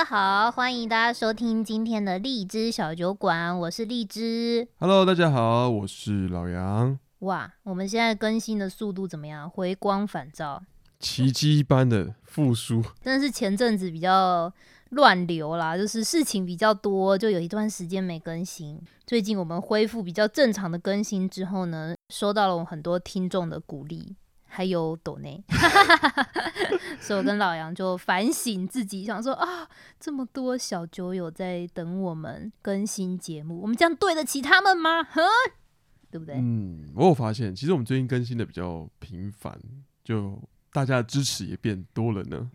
家好，欢迎大家收听今天的荔枝小酒馆，我是荔枝。Hello，大家好，我是老杨。哇，我们现在更新的速度怎么样？回光返照，奇迹般的复苏。真的是前阵子比较乱流啦，就是事情比较多，就有一段时间没更新。最近我们恢复比较正常的更新之后呢，收到了我很多听众的鼓励。还有抖内，所以我跟老杨就反省自己，想说啊，这么多小酒友在等我们更新节目，我们这样对得起他们吗？哼，对不对？嗯，我有发现，其实我们最近更新的比较频繁，就大家的支持也变多了呢。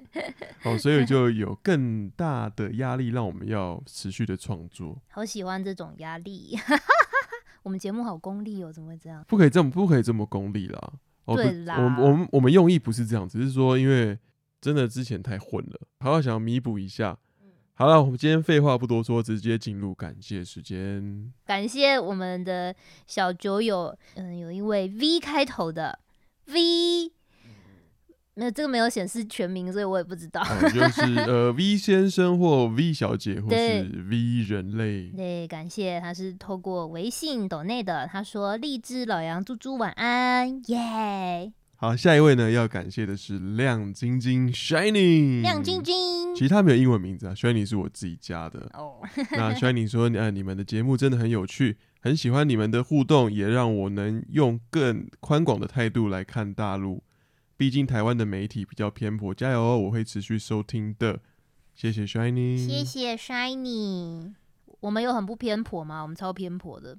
哦，所以就有更大的压力，让我们要持续的创作。好喜欢这种压力，我们节目好功利哦，怎么会这样？不可以这么，不可以这么功利啦。哦、对啦，我我们我们用意不是这样，只是说因为真的之前太混了，还要想要弥补一下。好了，我们今天废话不多说，直接进入感谢时间。感谢我们的小酒友，嗯，有一位 V 开头的 V。那这个没有显示全名，所以我也不知道。哦、就是呃，V 先生或 V 小姐，或是 V 人类。对，感谢他是透过微信抖内的。他说：“荔枝老杨猪猪晚安，耶、yeah！” 好，下一位呢，要感谢的是亮晶晶 Shining。亮晶晶，其实他没有英文名字啊，Shining 是我自己加的。哦，那 Shining 说：“呃，你们的节目真的很有趣，很喜欢你们的互动，也让我能用更宽广的态度来看大陆。”毕竟台湾的媒体比较偏颇，加油哦！我会持续收听的。谢谢 Shiny，谢谢 Shiny。我们有很不偏颇吗？我们超偏颇的，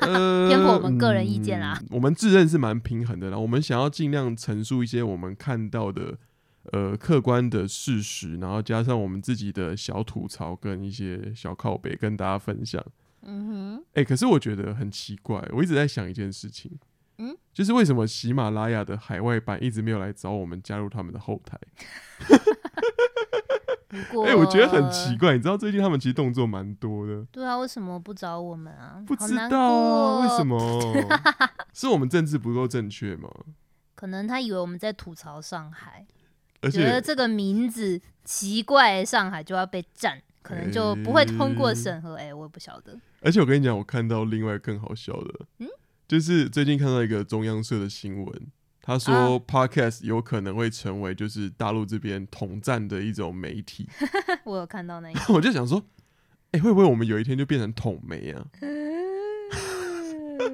呃、偏颇我们个人意见啦。嗯、我们自认是蛮平衡的啦。我们想要尽量陈述一些我们看到的呃客观的事实，然后加上我们自己的小吐槽跟一些小靠背跟大家分享。嗯哼。哎、欸，可是我觉得很奇怪，我一直在想一件事情。嗯，就是为什么喜马拉雅的海外版一直没有来找我们加入他们的后台？哎我觉得很奇怪。你知道最近他们其实动作蛮多的。对啊，为什么不找我们啊？不知道啊，为什么？是我们政治不够正确吗？可能他以为我们在吐槽上海，而且觉得这个名字奇怪，上海就要被占，可能就不会通过审核。哎、欸欸，我也不晓得。而且我跟你讲，我看到另外更好笑的，嗯。就是最近看到一个中央社的新闻，他说 Podcast 有可能会成为就是大陆这边统战的一种媒体。我有看到那一，我就想说，哎、欸，会不会我们有一天就变成统媒啊？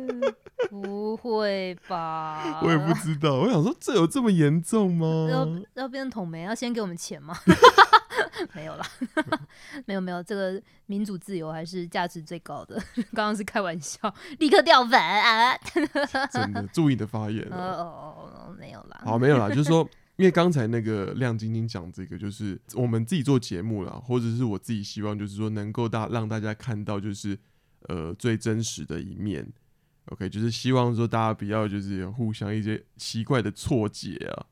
不会吧？我也不知道。我想说，这有这么严重吗？要要变成统媒，要先给我们钱吗？没有啦，没有没有，这个民主自由还是价值最高的。刚刚是开玩笑，立刻掉粉啊！真的，注意你的发言。哦哦哦，没有啦。好，没有啦，就是说，因为刚才那个亮晶晶讲这个，就是我们自己做节目啦，或者是我自己希望，就是说能够大让大家看到，就是呃最真实的一面。OK，就是希望说大家不要就是有互相一些奇怪的错解啊。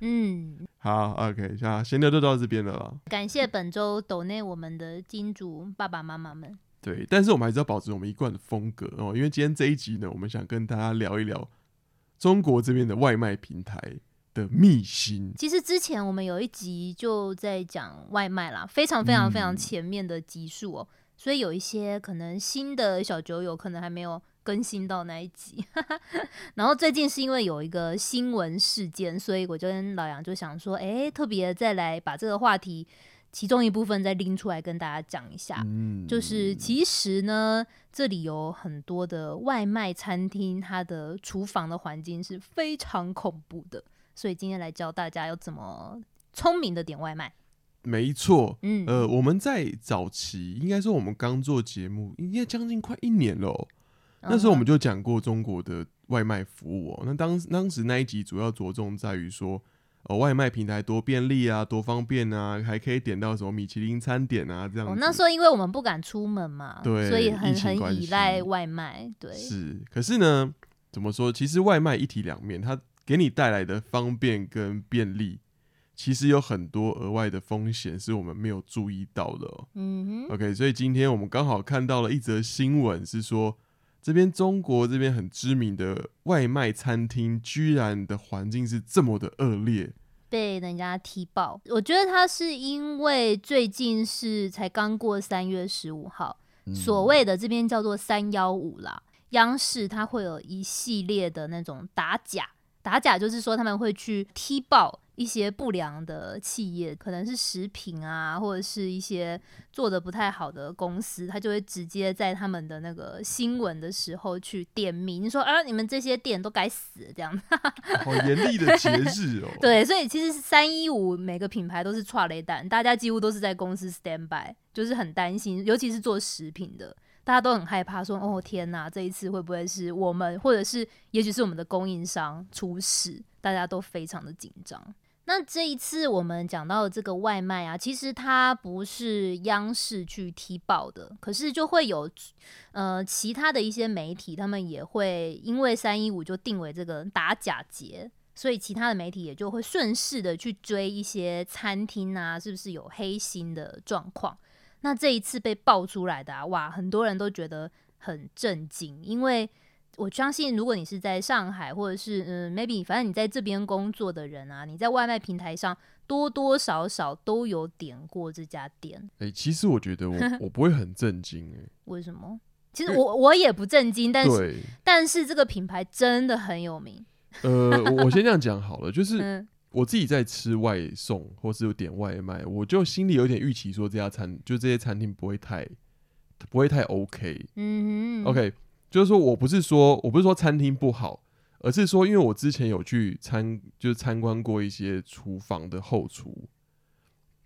嗯，好，OK，那，闲聊就到这边了啦。感谢本周抖内我们的金主爸爸妈妈们。对，但是我们还是要保持我们一贯的风格哦，因为今天这一集呢，我们想跟大家聊一聊中国这边的外卖平台的秘辛。其实之前我们有一集就在讲外卖啦，非常非常非常前面的集数哦，嗯、所以有一些可能新的小酒友可能还没有。更新到那一集，然后最近是因为有一个新闻事件，所以我就跟老杨就想说，哎，特别再来把这个话题其中一部分再拎出来跟大家讲一下。嗯，就是其实呢，这里有很多的外卖餐厅，它的厨房的环境是非常恐怖的，所以今天来教大家要怎么聪明的点外卖。没错，嗯，呃，我们在早期，应该说我们刚做节目，应该将近快一年了。那时候我们就讲过中国的外卖服务。那当当时那一集主要着重在于说，呃，外卖平台多便利啊，多方便啊，还可以点到什么米其林餐点啊，这样子。哦，那时候因为我们不敢出门嘛，对，所以很很依赖外卖。对，是。可是呢，怎么说？其实外卖一体两面，它给你带来的方便跟便利，其实有很多额外的风险是我们没有注意到的、喔。嗯哼。OK，所以今天我们刚好看到了一则新闻，是说。这边中国这边很知名的外卖餐厅，居然的环境是这么的恶劣，被人家踢爆。我觉得他是因为最近是才刚过三月十五号，嗯、所谓的这边叫做三幺五啦，央视它会有一系列的那种打假，打假就是说他们会去踢爆。一些不良的企业，可能是食品啊，或者是一些做的不太好的公司，他就会直接在他们的那个新闻的时候去点名说：“啊，你们这些店都该死！”这样子，好严厉的节日哦。对，所以其实三一五每个品牌都是踹雷弹，大家几乎都是在公司 stand by，就是很担心，尤其是做食品的，大家都很害怕说：“哦天哪，这一次会不会是我们，或者是也许是我们的供应商出事？”大家都非常的紧张。那这一次我们讲到的这个外卖啊，其实它不是央视去踢爆的，可是就会有呃其他的一些媒体，他们也会因为三一五就定为这个打假节，所以其他的媒体也就会顺势的去追一些餐厅啊，是不是有黑心的状况？那这一次被爆出来的啊，哇，很多人都觉得很震惊，因为。我相信，如果你是在上海，或者是嗯，maybe 反正你在这边工作的人啊，你在外卖平台上多多少少都有点过这家店。哎、欸，其实我觉得我 我不会很震惊哎、欸。为什么？其实我我也不震惊，但是但是这个品牌真的很有名。呃，我先这样讲好了，就是我自己在吃外送或是有点外卖，我就心里有点预期，说这家餐就这些餐厅不会太不会太 OK。嗯哼，OK。就是说我不是说我不是说餐厅不好，而是说因为我之前有去参就是参观过一些厨房的后厨，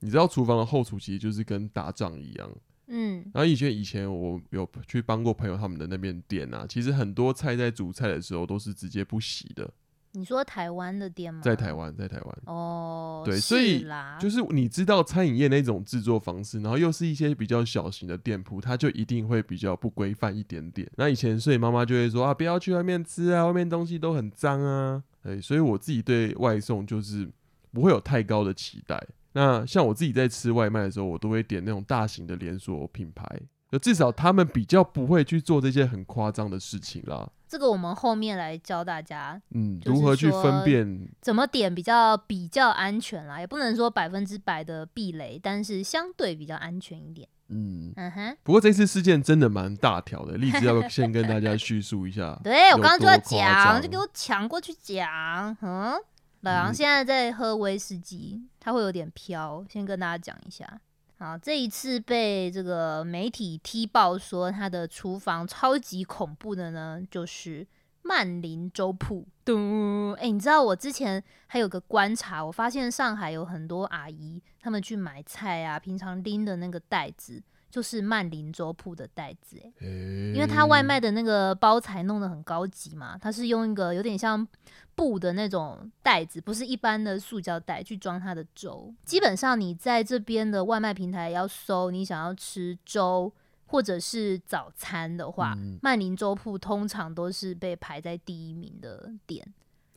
你知道厨房的后厨其实就是跟打仗一样，嗯，然后以前以前我有去帮过朋友他们的那边店啊，其实很多菜在煮菜的时候都是直接不洗的。你说台湾的店吗？在台湾，在台湾。哦，对，所以就是你知道餐饮业那种制作方式，然后又是一些比较小型的店铺，它就一定会比较不规范一点点。那以前，所以妈妈就会说啊，不要去外面吃啊，外面东西都很脏啊。对，所以我自己对外送就是不会有太高的期待。那像我自己在吃外卖的时候，我都会点那种大型的连锁品牌，就至少他们比较不会去做这些很夸张的事情啦。这个我们后面来教大家，嗯，如何去分辨怎么点比较比较安全啦，也不能说百分之百的避雷，但是相对比较安全一点。嗯嗯哼。不过这次事件真的蛮大条的，例子要先跟大家叙述一下？对，我刚刚就要讲，就给我抢过去讲。嗯，老杨现在在喝威士忌，他会有点飘，先跟大家讲一下。好，这一次被这个媒体踢爆说他的厨房超级恐怖的呢，就是曼林粥铺。嘟，哎，你知道我之前还有个观察，我发现上海有很多阿姨，他们去买菜啊，平常拎的那个袋子。就是曼林粥铺的袋子，欸，因为他外卖的那个包材弄得很高级嘛，他是用一个有点像布的那种袋子，不是一般的塑胶袋去装他的粥。基本上你在这边的外卖平台要搜你想要吃粥或者是早餐的话，嗯、曼林粥铺通常都是被排在第一名的店。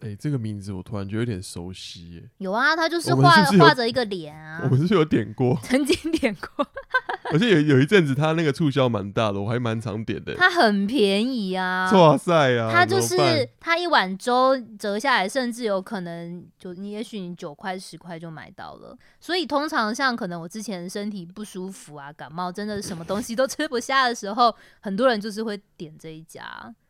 哎、欸，这个名字我突然觉得有点熟悉耶。有啊，他就是画画着一个脸啊。我们是不是有点过？曾经点过。而且有有一阵子，他那个促销蛮大的，我还蛮常点的。它很便宜啊！哇塞啊！他就是他一碗粥折下来，甚至有可能就你也许你九块十块就买到了。所以通常像可能我之前身体不舒服啊，感冒真的什么东西都吃不下的时候，很多人就是会点这一家，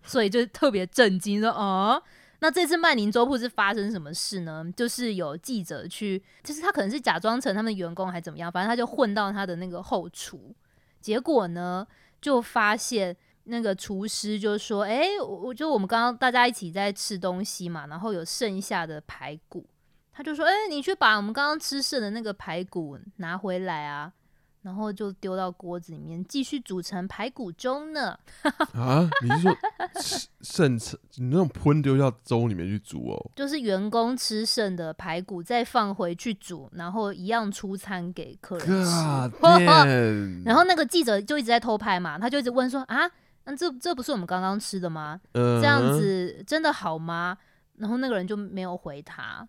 所以就特别震惊说哦。那这次曼林粥铺是发生什么事呢？就是有记者去，就是他可能是假装成他们员工还怎么样，反正他就混到他的那个后厨，结果呢就发现那个厨师就说：“哎、我就我们刚刚大家一起在吃东西嘛，然后有剩下的排骨，他就说：哎、你去把我们刚刚吃剩的那个排骨拿回来啊。”然后就丢到锅子里面，继续煮成排骨粥呢。啊，你是说剩你那种喷丢到粥里面去煮哦？就是员工吃剩的排骨再放回去煮，然后一样出餐给客人吃。然后那个记者就一直在偷拍嘛，他就一直问说啊，那这这不是我们刚刚吃的吗？呃、这样子真的好吗？然后那个人就没有回他。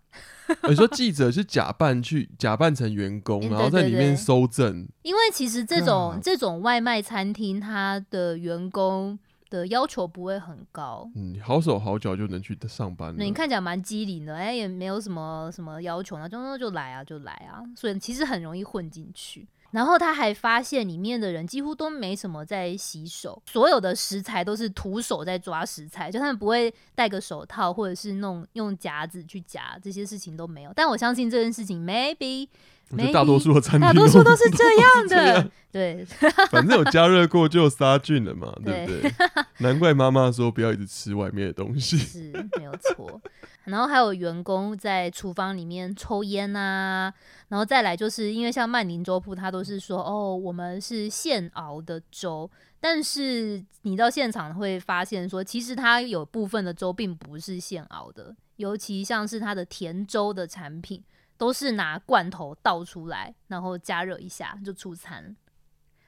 你说记者是假扮去假扮成员工，然后在里面搜证。因为其实这种这种外卖餐厅，他的员工的要求不会很高。嗯，好手好脚就能去上班。那你看起来蛮机灵的，哎、欸，也没有什么什么要求，那就就来啊，就来啊，所以其实很容易混进去。然后他还发现里面的人几乎都没什么在洗手，所有的食材都是徒手在抓食材，就他们不会戴个手套或者是弄用夹子去夹，这些事情都没有。但我相信这件事情，maybe。大多数的餐厅，大多数都是这样的，样对，反正有加热过就有杀菌了嘛，对不 对？难怪妈妈说不要一直吃外面的东西，是没有错。然后还有员工在厨房里面抽烟啊，然后再来就是因为像曼宁粥铺，他都是说哦，我们是现熬的粥，但是你到现场会发现说，其实它有部分的粥并不是现熬的，尤其像是它的甜粥的产品。都是拿罐头倒出来，然后加热一下就出餐。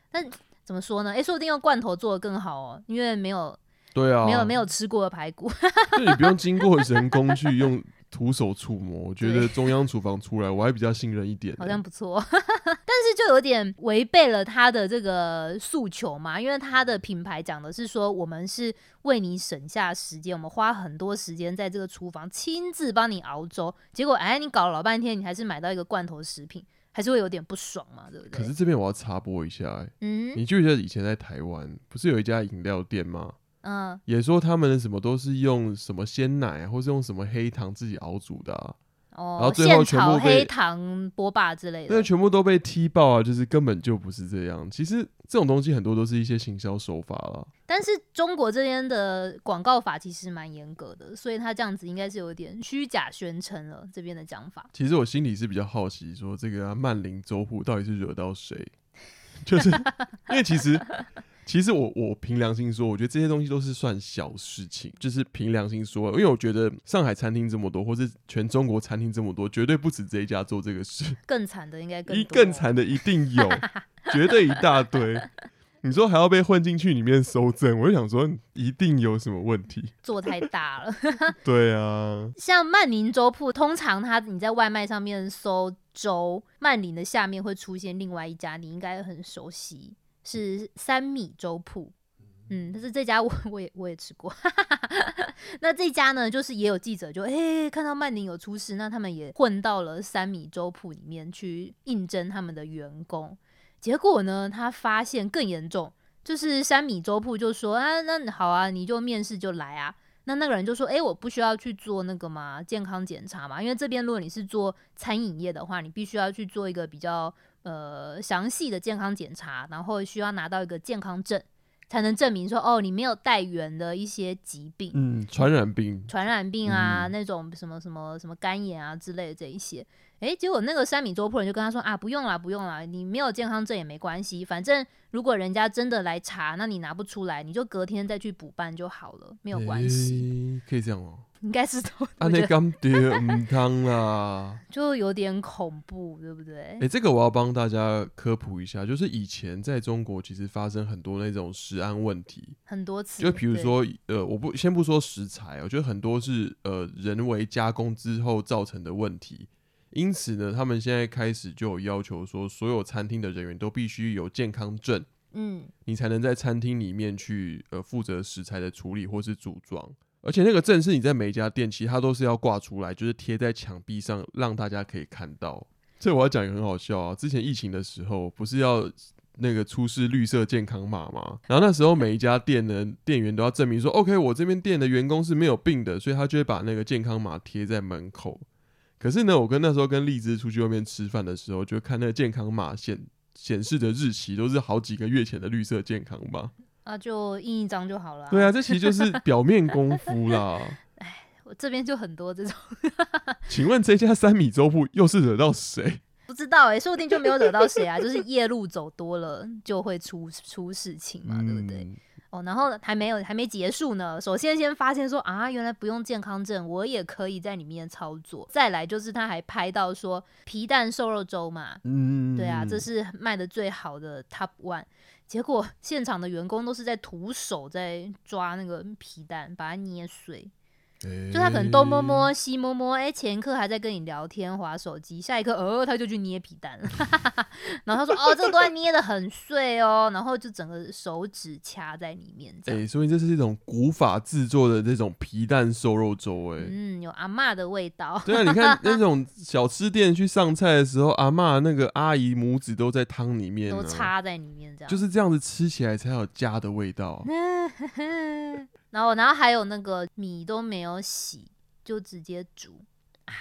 但怎么说呢？哎、欸，说不定用罐头做的更好哦，因为没有，对啊，没有没有吃过的排骨，就你不用经过人工去用。徒手触摸，我觉得中央厨房出来，我还比较信任一点，好像不错。但是就有点违背了他的这个诉求嘛，因为他的品牌讲的是说，我们是为你省下时间，我们花很多时间在这个厨房亲自帮你熬粥，结果哎，你搞了老半天，你还是买到一个罐头食品，还是会有点不爽嘛，对不对？可是这边我要插播一下、欸，嗯，你记不记得以前在台湾不是有一家饮料店吗？嗯，也说他们的什么都是用什么鲜奶，或是用什么黑糖自己熬煮的，啊，哦，然后最后全部被黑糖波霸之类的，那全部都被踢爆啊！就是根本就不是这样。其实这种东西很多都是一些行销手法了。但是中国这边的广告法其实蛮严格的，所以他这样子应该是有点虚假宣称了。这边的讲法，其实我心里是比较好奇，说这个曼林周护到底是惹到谁？就是因为其实。其实我我凭良心说，我觉得这些东西都是算小事情。就是凭良心说，因为我觉得上海餐厅这么多，或是全中国餐厅这么多，绝对不止这一家做这个事。更惨的应该更多，更惨的一定有，绝对一大堆。你说还要被混进去里面搜证，我就想说一定有什么问题，做太大了。对啊，像曼宁粥铺，通常它你在外卖上面搜粥，曼宁的下面会出现另外一家，你应该很熟悉。是三米粥铺，嗯，但是这家我 我也我也吃过，那这家呢，就是也有记者就哎、欸、看到曼宁有出事，那他们也混到了三米粥铺里面去应征他们的员工，结果呢，他发现更严重，就是三米粥铺就说啊，那好啊，你就面试就来啊，那那个人就说，哎、欸，我不需要去做那个嘛健康检查嘛，因为这边如果你是做餐饮业的话，你必须要去做一个比较。呃，详细的健康检查，然后需要拿到一个健康证，才能证明说，哦，你没有带源的一些疾病，嗯，传染病，传染病啊，嗯、那种什么什么什么肝炎啊之类的这一些。诶，结果那个三米桌破人就跟他说啊，不用啦，不用啦，你没有健康证也没关系，反正如果人家真的来查，那你拿不出来，你就隔天再去补办就好了，没有关系。可以这样哦？应该是都。啊，那刚爹唔汤啦，就有点恐怖，对不对？诶，这个我要帮大家科普一下，就是以前在中国其实发生很多那种食安问题，很多次。就比如说，呃，我不先不说食材，我觉得很多是呃人为加工之后造成的问题。因此呢，他们现在开始就有要求说，所有餐厅的人员都必须有健康证，嗯，你才能在餐厅里面去呃负责食材的处理或是组装。而且那个证是你在每一家店，其他都是要挂出来，就是贴在墙壁上，让大家可以看到。这我要讲也很好笑啊！之前疫情的时候，不是要那个出示绿色健康码吗？然后那时候每一家店呢，店员都要证明说，OK，我这边店的员工是没有病的，所以他就会把那个健康码贴在门口。可是呢，我跟那时候跟荔枝出去外面吃饭的时候，就看那个健康码显显示的日期都是好几个月前的绿色健康码，啊，就印一张就好了。对啊，这其实就是 表面功夫啦。哎，我这边就很多这种。请问这家三米粥铺又是惹到谁？不知道哎、欸，说不定就没有惹到谁啊，就是夜路走多了就会出出事情嘛，嗯、对不对？哦，然后还没有，还没结束呢。首先先发现说啊，原来不用健康证，我也可以在里面操作。再来就是他还拍到说皮蛋瘦肉粥嘛，嗯，对啊，这是卖的最好的 Top One。结果现场的员工都是在徒手在抓那个皮蛋，把它捏碎。就他可能东摸摸西摸摸，哎、欸，前一刻还在跟你聊天划手机，下一刻哦，他就去捏皮蛋了。然后他说哦，这个都要捏的很碎哦，然后就整个手指掐在里面。哎、欸，所以这是一种古法制作的这种皮蛋瘦肉粥，哎，嗯，有阿嬷的味道。对啊，你看 那种小吃店去上菜的时候，阿嬷那个阿姨拇指都在汤里面，都插在里面，这样就是这样子吃起来才有家的味道。然后，然后还有那个米都没有洗，就直接煮啊！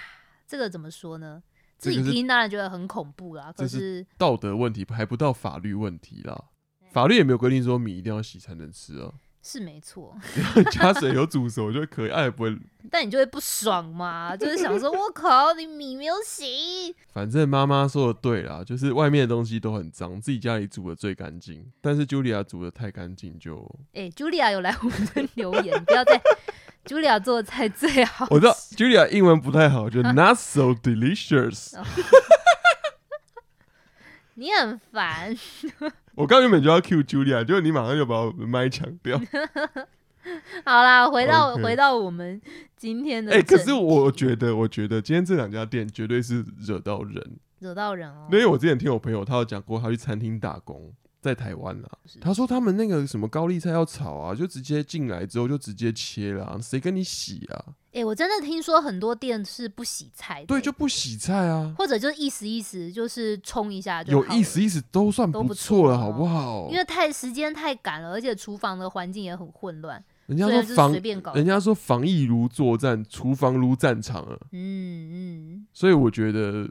这个怎么说呢？自己听当然觉得很恐怖啦。可是道德问题还不到法律问题啦。法律也没有规定说米一定要洗才能吃啊。是没错，加水有煮熟就可以，爱也不会。但你就会不爽嘛？就是想说，我靠，你米没有洗。反正妈妈说的对啦，就是外面的东西都很脏，自己家里煮的最干净。但是茱莉亚煮的太干净就……哎、欸，茱莉亚有来我们的留言，不要再茱莉亚做的菜最好。我知道茱莉亚英文不太好，就 not so delicious。你很烦。我刚原本就要 cue Julia，结果你马上就把我麦抢掉。好啦，回到、okay. 回到我们今天的。哎、欸，可是我觉得，我觉得今天这两家店绝对是惹到人，惹到人哦。因为我之前听我朋友，他有讲过，他去餐厅打工。在台湾啊，他说他们那个什么高丽菜要炒啊，就直接进来之后就直接切了，谁跟你洗啊？哎、欸，我真的听说很多店是不洗菜的，对，就不洗菜啊，或者就意思意思，就是冲一下就有意思意思都算不错了，好不好？因为太时间太赶了，而且厨房的环境也很混乱。人家说防，人家说防疫如作战，厨房如战场啊。嗯嗯，所以我觉得，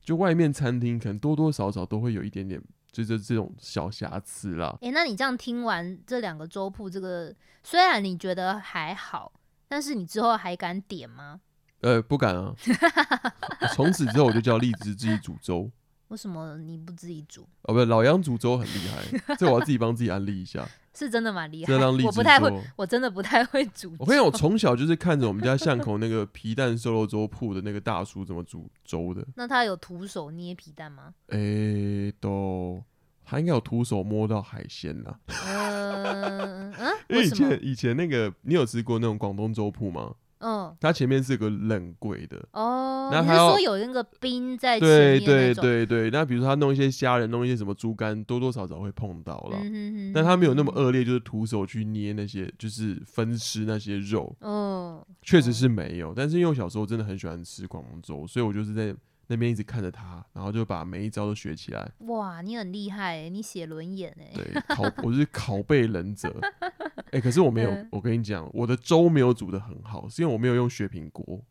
就外面餐厅可能多多少少都会有一点点。就是这种小瑕疵啦。诶、欸，那你这样听完这两个粥铺，这个虽然你觉得还好，但是你之后还敢点吗？呃，不敢啊。从此之后我就叫荔枝自己煮粥。为什么你不自己煮？哦，不是，老杨煮粥很厉害，这我要自己帮自己安利一下。是真的蛮厉害，我不太会，我真的不太会煮粥。我跟你讲，我从小就是看着我们家巷口那个皮蛋瘦肉粥铺的那个大叔怎么煮粥的。那他有徒手捏皮蛋吗？诶、欸，都他应该有徒手摸到海鲜啦。嗯嗯，因为以前以前那个你有吃过那种广东粥铺吗？嗯，它前面是个冷柜的哦。那他说有那个冰在前面，对对对对。那比如说他弄一些虾仁，弄一些什么猪肝，多多少少会碰到了。嗯哼哼哼，但他没有那么恶劣，就是徒手去捏那些，就是分尸那些肉。嗯，确实是没有。但是因为我小时候真的很喜欢吃广东粥，所以我就是在。那边一直看着他，然后就把每一招都学起来。哇，你很厉害欸，你写轮眼哎。对，拷我是拷贝忍者。哎、欸，可是我没有，我跟你讲，我的粥没有煮的很好，是因为我没有用雪平锅。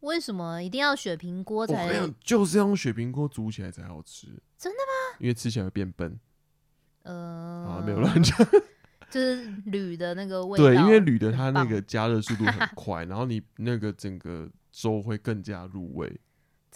为什么一定要雪平锅才？就是要用雪平锅煮起来才好吃。真的吗？因为吃起来会变笨。呃，啊，没有乱讲。就是铝的那个 味道。对，因为铝的它那个加热速度很 快，然后你那个整个粥会更加入味。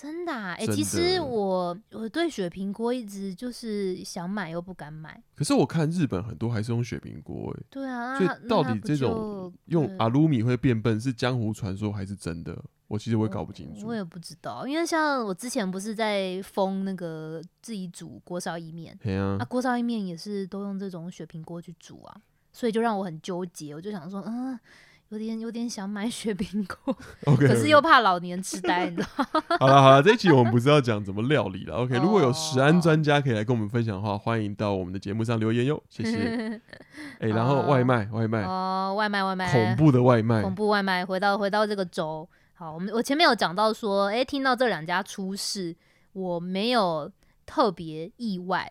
真的哎、其实我我对雪平锅一直就是想买又不敢买。可是我看日本很多还是用雪平锅哎。对啊，所以到底这种用阿鲁米会变笨是江湖传说还是真的？我其实我也搞不清楚。我也不知道，因为像我之前不是在封那个自己煮锅烧意面，对啊，锅烧意面也是都用这种雪平锅去煮啊，所以就让我很纠结。我就想说，嗯。有点有点想买雪冰果，okay, 可是又怕老年痴呆，你知道吗？好了好了，这一期我们不是要讲怎么料理了，OK？、Oh. 如果有食安专家可以来跟我们分享的话，欢迎到我们的节目上留言哟，谢谢。哎、欸，然后外卖外卖哦，外卖外卖，恐怖的外卖，恐怖外卖。回到回到这个州，好，我们我前面有讲到说，哎、欸，听到这两家出事，我没有特别意外，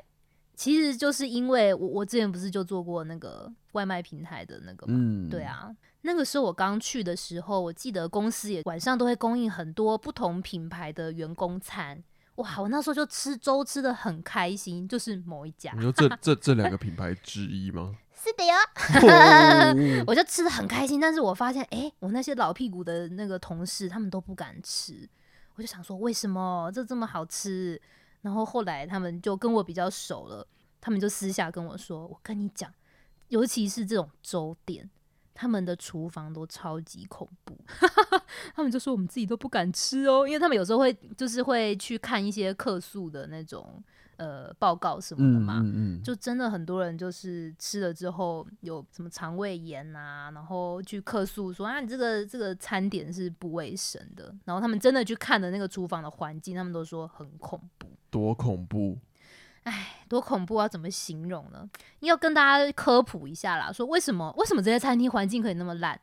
其实就是因为我我之前不是就做过那个外卖平台的那个嘛，嗯，对啊。那个时候我刚去的时候，我记得公司也晚上都会供应很多不同品牌的员工餐。哇，我那时候就吃粥吃的很开心，就是某一家。你说这 这这两个品牌之一吗？是的哟，我就吃的很开心。但是我发现，哎、欸，我那些老屁股的那个同事，他们都不敢吃。我就想说，为什么这这么好吃？然后后来他们就跟我比较熟了，他们就私下跟我说：“我跟你讲，尤其是这种粥店。”他们的厨房都超级恐怖，他们就说我们自己都不敢吃哦，因为他们有时候会就是会去看一些客诉的那种呃报告什么的嘛，嗯嗯嗯、就真的很多人就是吃了之后有什么肠胃炎啊，然后去客诉说啊，你这个这个餐点是不卫生的，然后他们真的去看的那个厨房的环境，他们都说很恐怖，多恐怖，哎，多恐怖啊！怎么形容呢？要跟大家科普一下啦，说为什么为什么这些餐厅环境可以那么烂？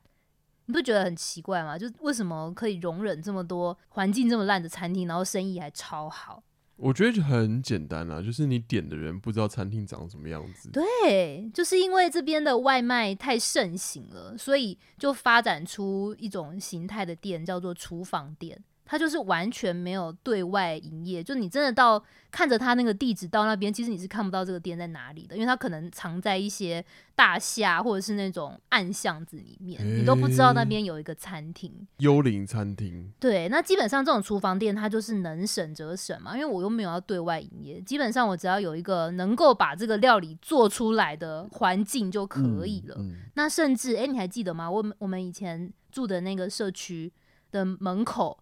你不觉得很奇怪吗？就为什么可以容忍这么多环境这么烂的餐厅，然后生意还超好？我觉得就很简单啦，就是你点的人不知道餐厅长什么样子。对，就是因为这边的外卖太盛行了，所以就发展出一种形态的店，叫做厨房店。它就是完全没有对外营业，就你真的到看着它那个地址到那边，其实你是看不到这个店在哪里的，因为它可能藏在一些大厦或者是那种暗巷子里面，欸、你都不知道那边有一个餐厅。幽灵餐厅。对，那基本上这种厨房店它就是能省则省嘛，因为我又没有要对外营业，基本上我只要有一个能够把这个料理做出来的环境就可以了。嗯嗯、那甚至，哎、欸，你还记得吗？我我们以前住的那个社区的门口。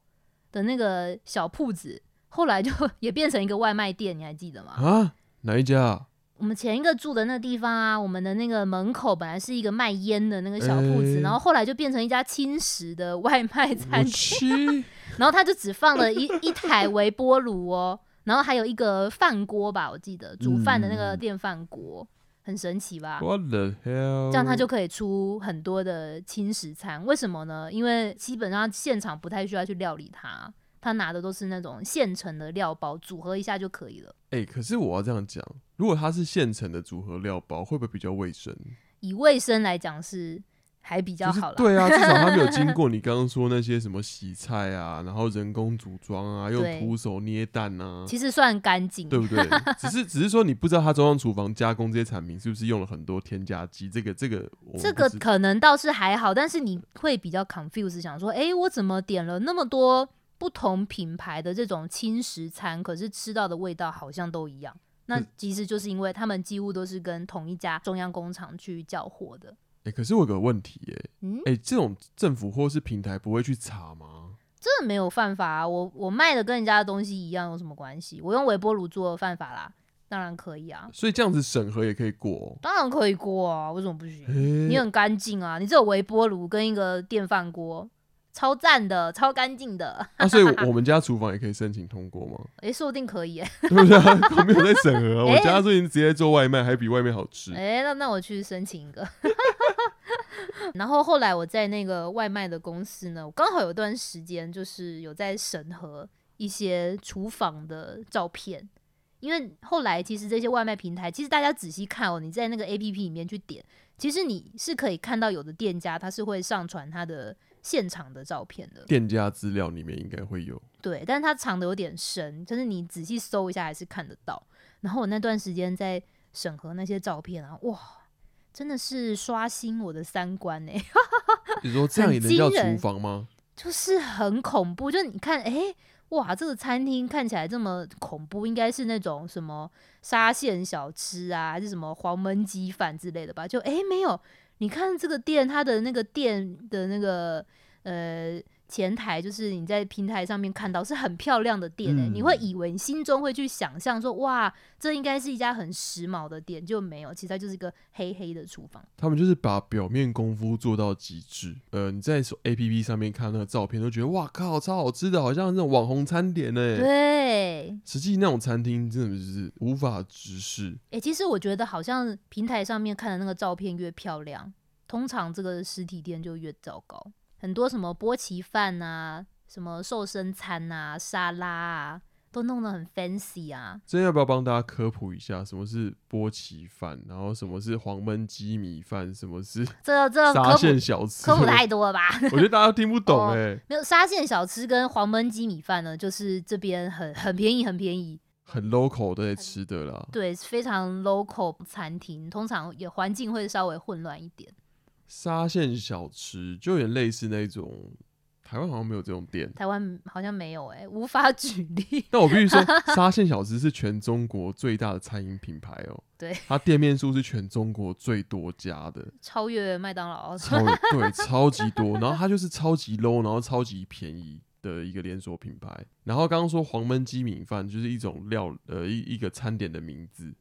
的那个小铺子，后来就 也变成一个外卖店，你还记得吗？啊，哪一家？我们前一个住的那个地方啊，我们的那个门口本来是一个卖烟的那个小铺子，欸、然后后来就变成一家轻食的外卖餐厅。然后他就只放了一一台微波炉哦，然后还有一个饭锅吧，我记得煮饭的那个电饭锅，嗯、很神奇吧？What the hell？这样他就可以出很多的轻食餐，为什么呢？因为基本上现场不太需要去料理它。他拿的都是那种现成的料包，组合一下就可以了。哎、欸，可是我要这样讲，如果它是现成的组合料包，会不会比较卫生？以卫生来讲是还比较好了。对啊，至少他没有经 过你刚刚说那些什么洗菜啊，然后人工组装啊，用徒手捏蛋啊，其实算干净，对不对？只是 只是说你不知道他中央厨房加工这些产品是不是用了很多添加剂？这个这个这个可能倒是还好，但是你会比较 confuse，想说，哎、欸，我怎么点了那么多？不同品牌的这种轻食餐，可是吃到的味道好像都一样。那其实就是因为他们几乎都是跟同一家中央工厂去交货的。哎、欸，可是我有个问题、欸，哎，嗯，哎，这种政府或是平台不会去查吗？这没有犯法啊，我我卖的跟人家的东西一样，有什么关系？我用微波炉做犯法啦，当然可以啊。所以这样子审核也可以过？当然可以过啊，为什么不行？欸、你很干净啊，你只有微波炉跟一个电饭锅。超赞的，超干净的。啊，所以 我们家厨房也可以申请通过吗？哎、欸，说不定可以。对不对？我没有在审核。欸、我家最近直接做外卖，还比外面好吃。哎、欸，那那我去申请一个。然后后来我在那个外卖的公司呢，我刚好有段时间就是有在审核一些厨房的照片，因为后来其实这些外卖平台，其实大家仔细看哦，你在那个 APP 里面去点，其实你是可以看到有的店家他是会上传他的。现场的照片的店家资料里面应该会有，对，但是它藏的有点深，就是你仔细搜一下还是看得到。然后我那段时间在审核那些照片啊，哇，真的是刷新我的三观呢、欸。你说这样也能叫厨房吗？就是很恐怖，就你看，哎、欸，哇，这个餐厅看起来这么恐怖，应该是那种什么沙县小吃啊，还是什么黄焖鸡饭之类的吧？就哎、欸，没有。你看这个店，它的那个店的那个呃前台，就是你在平台上面看到是很漂亮的店诶、欸，嗯、你会以为你心中会去想象说，哇，这应该是一家很时髦的店，就没有，其实它就是一个黑黑的厨房。他们就是把表面功夫做到极致。呃，你在 APP 上面看那个照片，都觉得哇靠，超好吃的，好像那种网红餐点呢、欸。对，实际那种餐厅真的是无法直视。哎、欸，其实我觉得好像平台上面看的那个照片越漂亮。通常这个实体店就越糟糕，很多什么波奇饭啊，什么瘦身餐啊，沙拉啊，都弄得很 fancy 啊。这要不要帮大家科普一下，什么是波奇饭？然后什么是黄焖鸡米饭？什么是这这沙县小吃？科普太 多了吧？我觉得大家都听不懂哎、欸哦。没有沙县小吃跟黄焖鸡米饭呢，就是这边很很便宜，很便宜，很 local 都在吃的啦。对，非常 local 餐厅，通常也环境会稍微混乱一点。沙县小吃就有点类似那种，台湾好像没有这种店。台湾好像没有哎、欸，无法举例。但我必须说，沙县小吃是全中国最大的餐饮品牌哦、喔。对，它店面数是全中国最多家的，超越麦当劳。超对，超级多。然后它就是超级 low，然后超级便宜。的一个连锁品牌。然后刚刚说黄焖鸡米饭就是一种料，呃，一一个餐点的名字。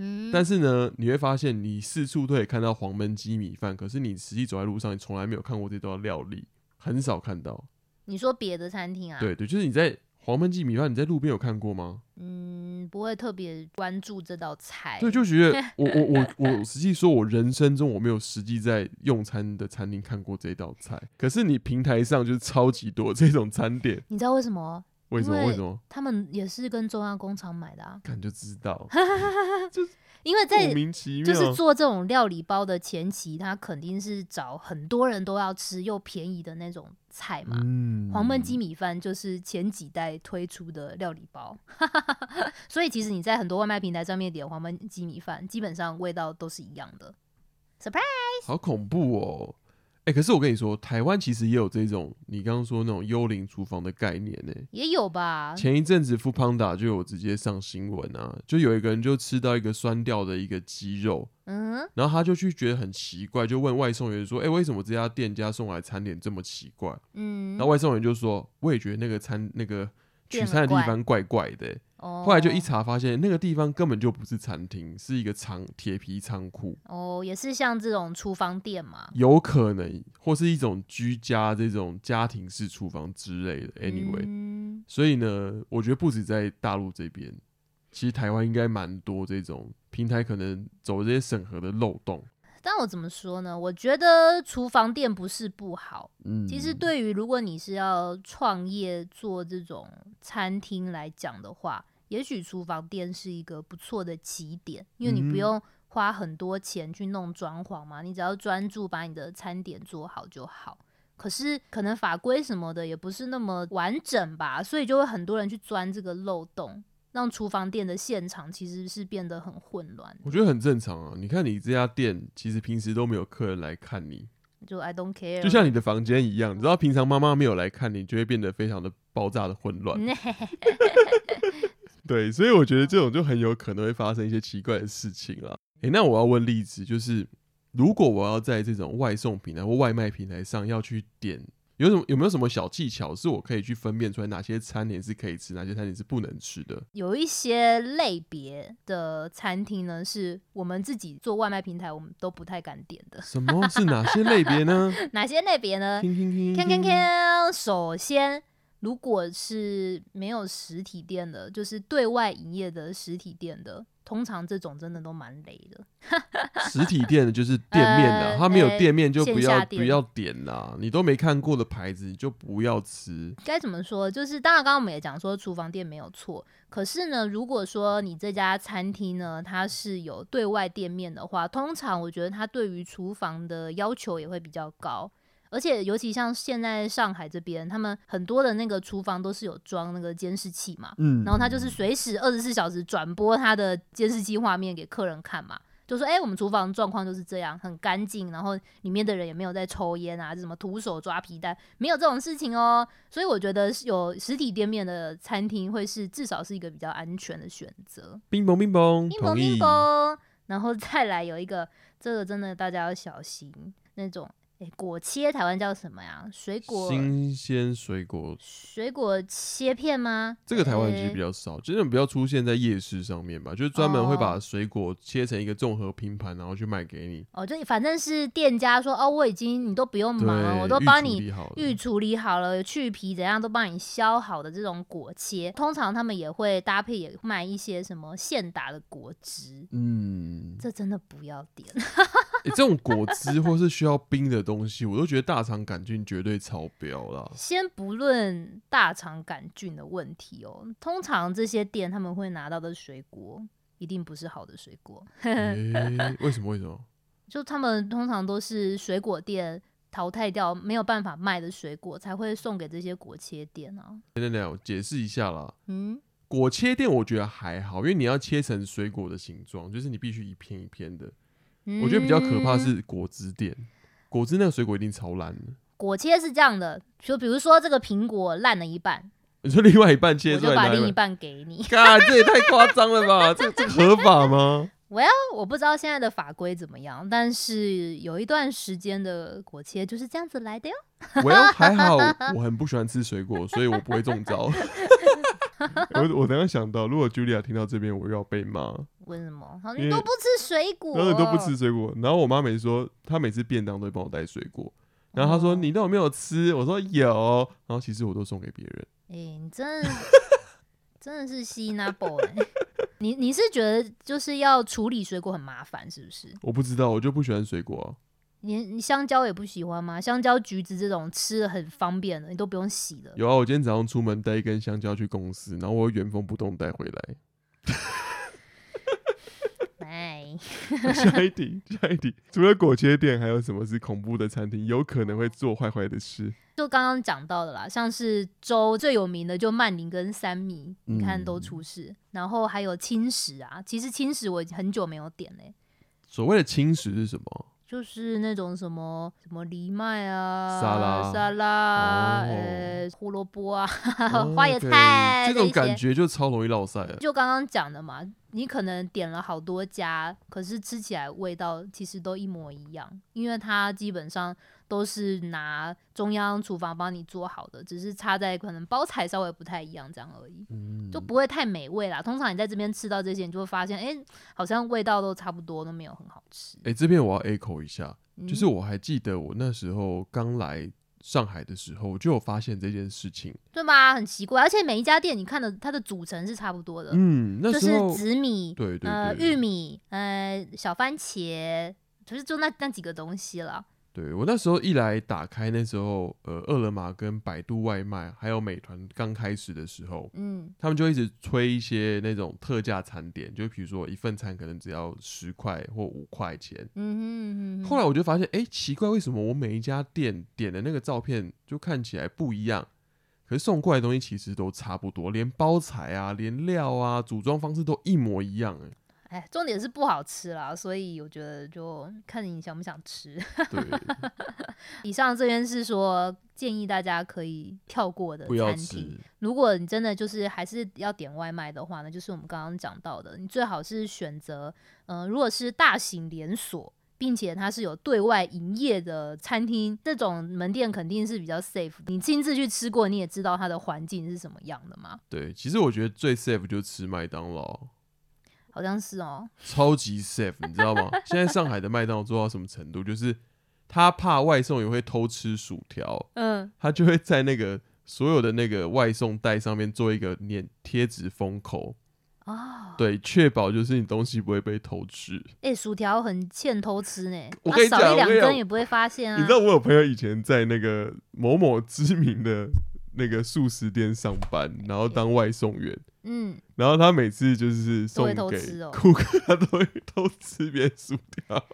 嗯，但是呢，你会发现你四处都可以看到黄焖鸡米饭，可是你实际走在路上，你从来没有看过这道料理，很少看到。你说别的餐厅啊？对对，就是你在。黄焖鸡米饭，你在路边有看过吗？嗯，不会特别关注这道菜。对，就觉得 我我我我实际说，我人生中我没有实际在用餐的餐厅看过这道菜。可是你平台上就是超级多这种餐点。你知道为什么？为什么？为什么？他们也是跟中央工厂买的啊。看就知道。就因为在就是做这种料理包的前期，他肯定是找很多人都要吃又便宜的那种菜嘛。嗯，黄焖鸡米饭就是前几代推出的料理包，所以其实你在很多外卖平台上面点黄焖鸡米饭，基本上味道都是一样的。Surprise！好恐怖哦。欸、可是我跟你说，台湾其实也有这种你刚刚说那种幽灵厨房的概念呢、欸，也有吧？前一阵子 Foodpanda 就有直接上新闻啊，就有一个人就吃到一个酸掉的一个鸡肉，嗯，然后他就去觉得很奇怪，就问外送员说：“哎、欸，为什么这家店家送来餐点这么奇怪？”嗯，然后外送员就说：“我也觉得那个餐那个。”取餐的地方怪怪的、欸，后来就一查发现那个地方根本就不是餐厅，是一个仓铁皮仓库。哦，也是像这种厨房店嘛？有可能，或是一种居家这种家庭式厨房之类的。Anyway，、嗯、所以呢，我觉得不止在大陆这边，其实台湾应该蛮多这种平台可能走这些审核的漏洞。但我怎么说呢？我觉得厨房店不是不好。嗯，其实对于如果你是要创业做这种餐厅来讲的话，也许厨房店是一个不错的起点，因为你不用花很多钱去弄装潢嘛，你只要专注把你的餐点做好就好。可是可能法规什么的也不是那么完整吧，所以就会很多人去钻这个漏洞。让厨房店的现场其实是变得很混乱。我觉得很正常啊。你看你这家店，其实平时都没有客人来看你，就 I don't care。就像你的房间一样，你知道平常妈妈没有来看你，就会变得非常的爆炸的混乱。对，所以我觉得这种就很有可能会发生一些奇怪的事情了。诶、欸，那我要问例子，就是如果我要在这种外送平台或外卖平台上要去点。有什么有没有什么小技巧，是我可以去分辨出来哪些餐点是可以吃，哪些餐点是不能吃的？有一些类别的餐厅呢，是我们自己做外卖平台，我们都不太敢点的。什么是哪些类别呢？哪些类别呢？听听听，看看看。首先，如果是没有实体店的，就是对外营业的实体店的。通常这种真的都蛮雷的。实体店的就是店面的，他、呃、没有店面就不要不要点啦。你都没看过的牌子，你就不要吃。该怎么说？就是当然，刚刚我们也讲说厨房店没有错。可是呢，如果说你这家餐厅呢，它是有对外店面的话，通常我觉得它对于厨房的要求也会比较高。而且，尤其像现在上海这边，他们很多的那个厨房都是有装那个监视器嘛，嗯，然后他就是随时二十四小时转播他的监视器画面给客人看嘛，就说，哎、欸，我们厨房状况就是这样，很干净，然后里面的人也没有在抽烟啊，什么徒手抓皮蛋，没有这种事情哦。所以我觉得有实体店面的餐厅会是至少是一个比较安全的选择。冰崩冰崩，冰崩冰崩，然后再来有一个，这个真的大家要小心那种。欸、果切台湾叫什么呀？水果新鲜水果水果切片吗？这个台湾其实比较少，真的比较出现在夜市上面吧，就是专门会把水果切成一个综合拼盘，然后去卖给你。哦，就反正是店家说哦，我已经你都不用忙了，我都帮你预处理好了，去皮怎样都帮你削好的这种果切，通常他们也会搭配也卖一些什么现打的果汁。嗯，这真的不要点。欸、这种果汁或是需要冰的东西，我都觉得大肠杆菌绝对超标了。先不论大肠杆菌的问题哦，通常这些店他们会拿到的水果一定不是好的水果。欸、为什么？为什么？就他们通常都是水果店淘汰掉没有办法卖的水果，才会送给这些果切店啊。等等等，我解释一下啦。嗯，果切店我觉得还好，因为你要切成水果的形状，就是你必须一片一片的。我觉得比较可怕是果汁店，果汁那个水果一定超烂的。果切是这样的，就比如说这个苹果烂了一半，你说另外一半切出来，我就把另一半给你。嘎，这也太夸张了吧？这这合法吗？Well，我不知道现在的法规怎么样，但是有一段时间的果切就是这样子来的哟。Well，还好，我很不喜欢吃水果，所以我不会中招。我我刚刚想到，如果 Julia 听到这边，我又要被骂。为什么？你都不吃水果，然后你都不吃水果。然后我妈每次说，她每次便当都会帮我带水果。然后她说：“你都有没有吃？”我说：“有。”然后其实我都送给别人。哎、欸，你真的 真的是吸纳 boy。你你是觉得就是要处理水果很麻烦，是不是？我不知道，我就不喜欢水果啊。你你香蕉也不喜欢吗？香蕉、橘子这种吃的很方便的，你都不用洗的。有啊，我今天早上出门带一根香蕉去公司，然后我原封不动带回来。哎，下一题，下一题。除了果切店，还有什么是恐怖的餐厅？有可能会做坏坏的事？就刚刚讲到的啦，像是粥最有名的就曼宁跟三米，你看都出事。嗯、然后还有青石啊，其实青石我很久没有点嘞、欸。所谓的青石是什么？就是那种什么什么藜麦啊，沙拉、沙拉，呃，胡萝卜啊，花椰菜，这种感觉就超容易落赛。就刚刚讲的嘛，你可能点了好多家，可是吃起来味道其实都一模一样，因为它基本上。都是拿中央厨房帮你做好的，只是差在可能包材稍微不太一样这样而已，嗯，就不会太美味啦。通常你在这边吃到这些，你就会发现，哎、欸，好像味道都差不多，都没有很好吃。哎、欸，这边我要 echo 一下，嗯、就是我还记得我那时候刚来上海的时候，我就有发现这件事情，对吧？很奇怪，而且每一家店你看的它的组成是差不多的，嗯，就是紫米，对对，对，呃，玉米，呃，小番茄，就是就那那几个东西了。对，我那时候一来打开，那时候呃，饿了么跟百度外卖还有美团刚开始的时候，嗯，他们就一直推一些那种特价餐点，就比如说一份餐可能只要十块或五块钱，嗯哼嗯哼。后来我就发现，哎，奇怪，为什么我每一家店点的那个照片就看起来不一样，可是送过来的东西其实都差不多，连包材啊、连料啊、组装方式都一模一样，哎。哎，重点是不好吃啦，所以我觉得就看你想不想吃。对 以上这边是说建议大家可以跳过的餐厅。如果你真的就是还是要点外卖的话呢，就是我们刚刚讲到的，你最好是选择，嗯、呃，如果是大型连锁，并且它是有对外营业的餐厅，这种门店肯定是比较 safe。你亲自去吃过，你也知道它的环境是什么样的嘛。对，其实我觉得最 safe 就是吃麦当劳。好像是哦，超级 safe，你知道吗？现在上海的麦当劳做到什么程度？就是他怕外送员会偷吃薯条，嗯，他就会在那个所有的那个外送袋上面做一个粘贴纸封口，哦，对，确保就是你东西不会被偷吃。哎、欸，薯条很欠偷吃呢，我跟你讲，少一两根也不会发现啊。你知道我有朋友以前在那个某某知名的那个素食店上班，然后当外送员。嗯，然后他每次就是送给顾客，他都会偷吃别人薯条。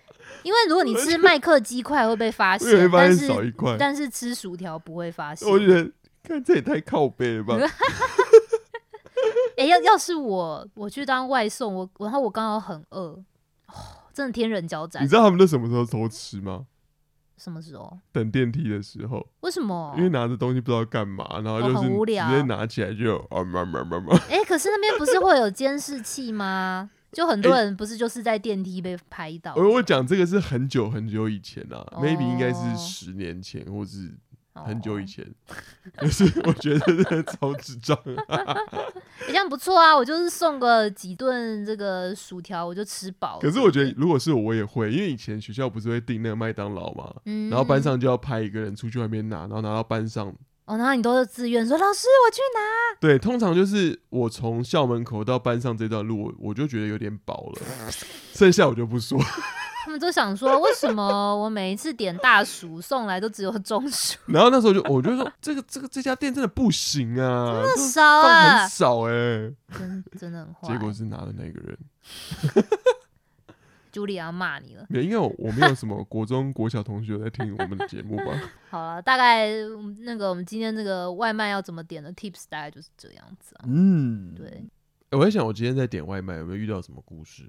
因为如果你吃麦克鸡块会被发现，会发现少一块，但是吃薯条不会发现。我觉得看这也太靠背了吧！哎、欸，要要是我我去当外送，我然后我刚好很饿，哦，真的天人交战。你知道他们都什么时候偷吃吗？什么时候？等电梯的时候。为什么？因为拿着东西不知道干嘛，然后就是直接拿起来就啊嘛嘛嘛嘛。哎、欸，可是那边不是会有监视器吗？就很多人不是就是在电梯被拍到。欸、我我讲这个是很久很久以前啊、哦、，maybe 应该是十年前，或是。很久以前，可、哦、是我觉得真的超智障。这样不错啊，我就是送个几顿这个薯条，我就吃饱。可是我觉得，如果是我，我也会，因为以前学校不是会订那个麦当劳嘛，嗯、然后班上就要派一个人出去外面拿，然后拿到班上。哦，然后你都是自愿说，老师我去拿。对，通常就是我从校门口到班上这段路，我我就觉得有点饱了，剩下我就不说。他们都想说，为什么我每一次点大薯送来都只有中薯？然后那时候就我就说，这个这个这家店真的不行啊，这么少啊，很少哎、欸，真真的很坏。结果是拿的那个人，朱莉亚骂你了。没，因为我我没有什么国中国小同学在听我们的节目吧。好了，大概那个我们今天这个外卖要怎么点的 tips 大概就是这样子啊。嗯，对。我在想，我今天在点外卖有没有遇到什么故事？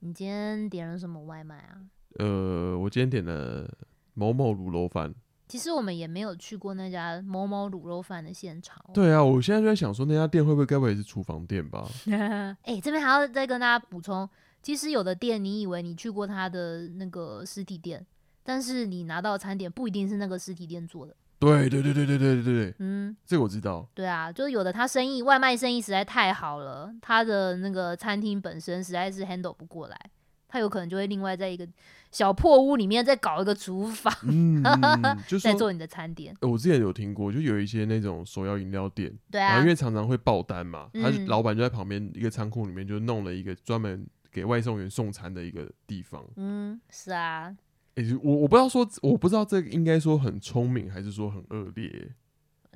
你今天点了什么外卖啊？呃，我今天点了某某卤肉饭。其实我们也没有去过那家某某卤肉饭的现场。对啊，我现在就在想说，那家店会不会该不会是厨房店吧？哎、欸，这边还要再跟大家补充，其实有的店，你以为你去过他的那个实体店，但是你拿到餐点不一定是那个实体店做的。对对对对对对对对，嗯，这个我知道。对啊，就是有的他生意外卖生意实在太好了，他的那个餐厅本身实在是 handle 不过来，他有可能就会另外在一个小破屋里面再搞一个厨房，嗯，就在做你的餐点。我之前有听过，就有一些那种手摇饮料店，对啊，然后因为常常会爆单嘛，嗯、他老板就在旁边一个仓库里面就弄了一个专门给外送员送餐的一个地方。嗯，是啊。欸、我我不知道说，我不知道这个应该说很聪明，还是说很恶劣。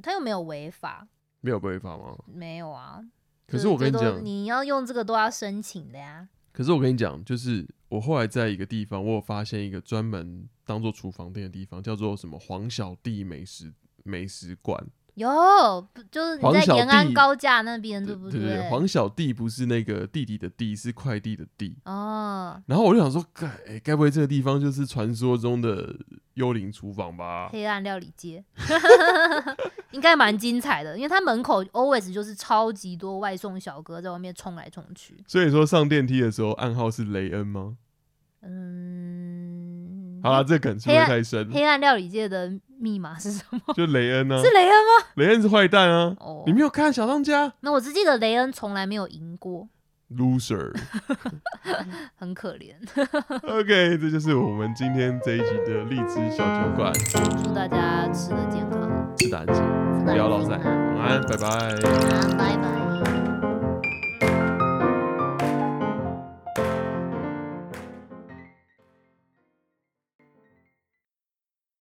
他又没有违法，没有违法吗？没有啊。可是我跟你讲，你要用这个都要申请的呀。可是我跟你讲，就是我后来在一个地方，我有发现一个专门当做厨房店的地方，叫做什么黄小弟美食美食馆。有，就是你在延安高架那边，对不对？对对，黄小弟不是那个弟弟的弟，是快递的弟。哦。然后我就想说，该哎，该不会这个地方就是传说中的幽灵厨房吧？黑暗料理街，应该蛮精彩的，因为它门口 always 就是超级多外送小哥在外面冲来冲去。所以说上电梯的时候，暗号是雷恩吗？嗯。好了，这梗是不是太深？黑暗料理界的密码是什么？就雷恩呢、啊？是雷恩吗？雷恩是坏蛋啊！哦，oh. 你没有看小当家？那我只记得雷恩从来没有赢过，loser，很可怜。OK，这就是我们今天这一集的荔枝小酒馆。祝大家吃的健康，吃的安心，不要落赛。晚安，拜拜。晚安拜拜。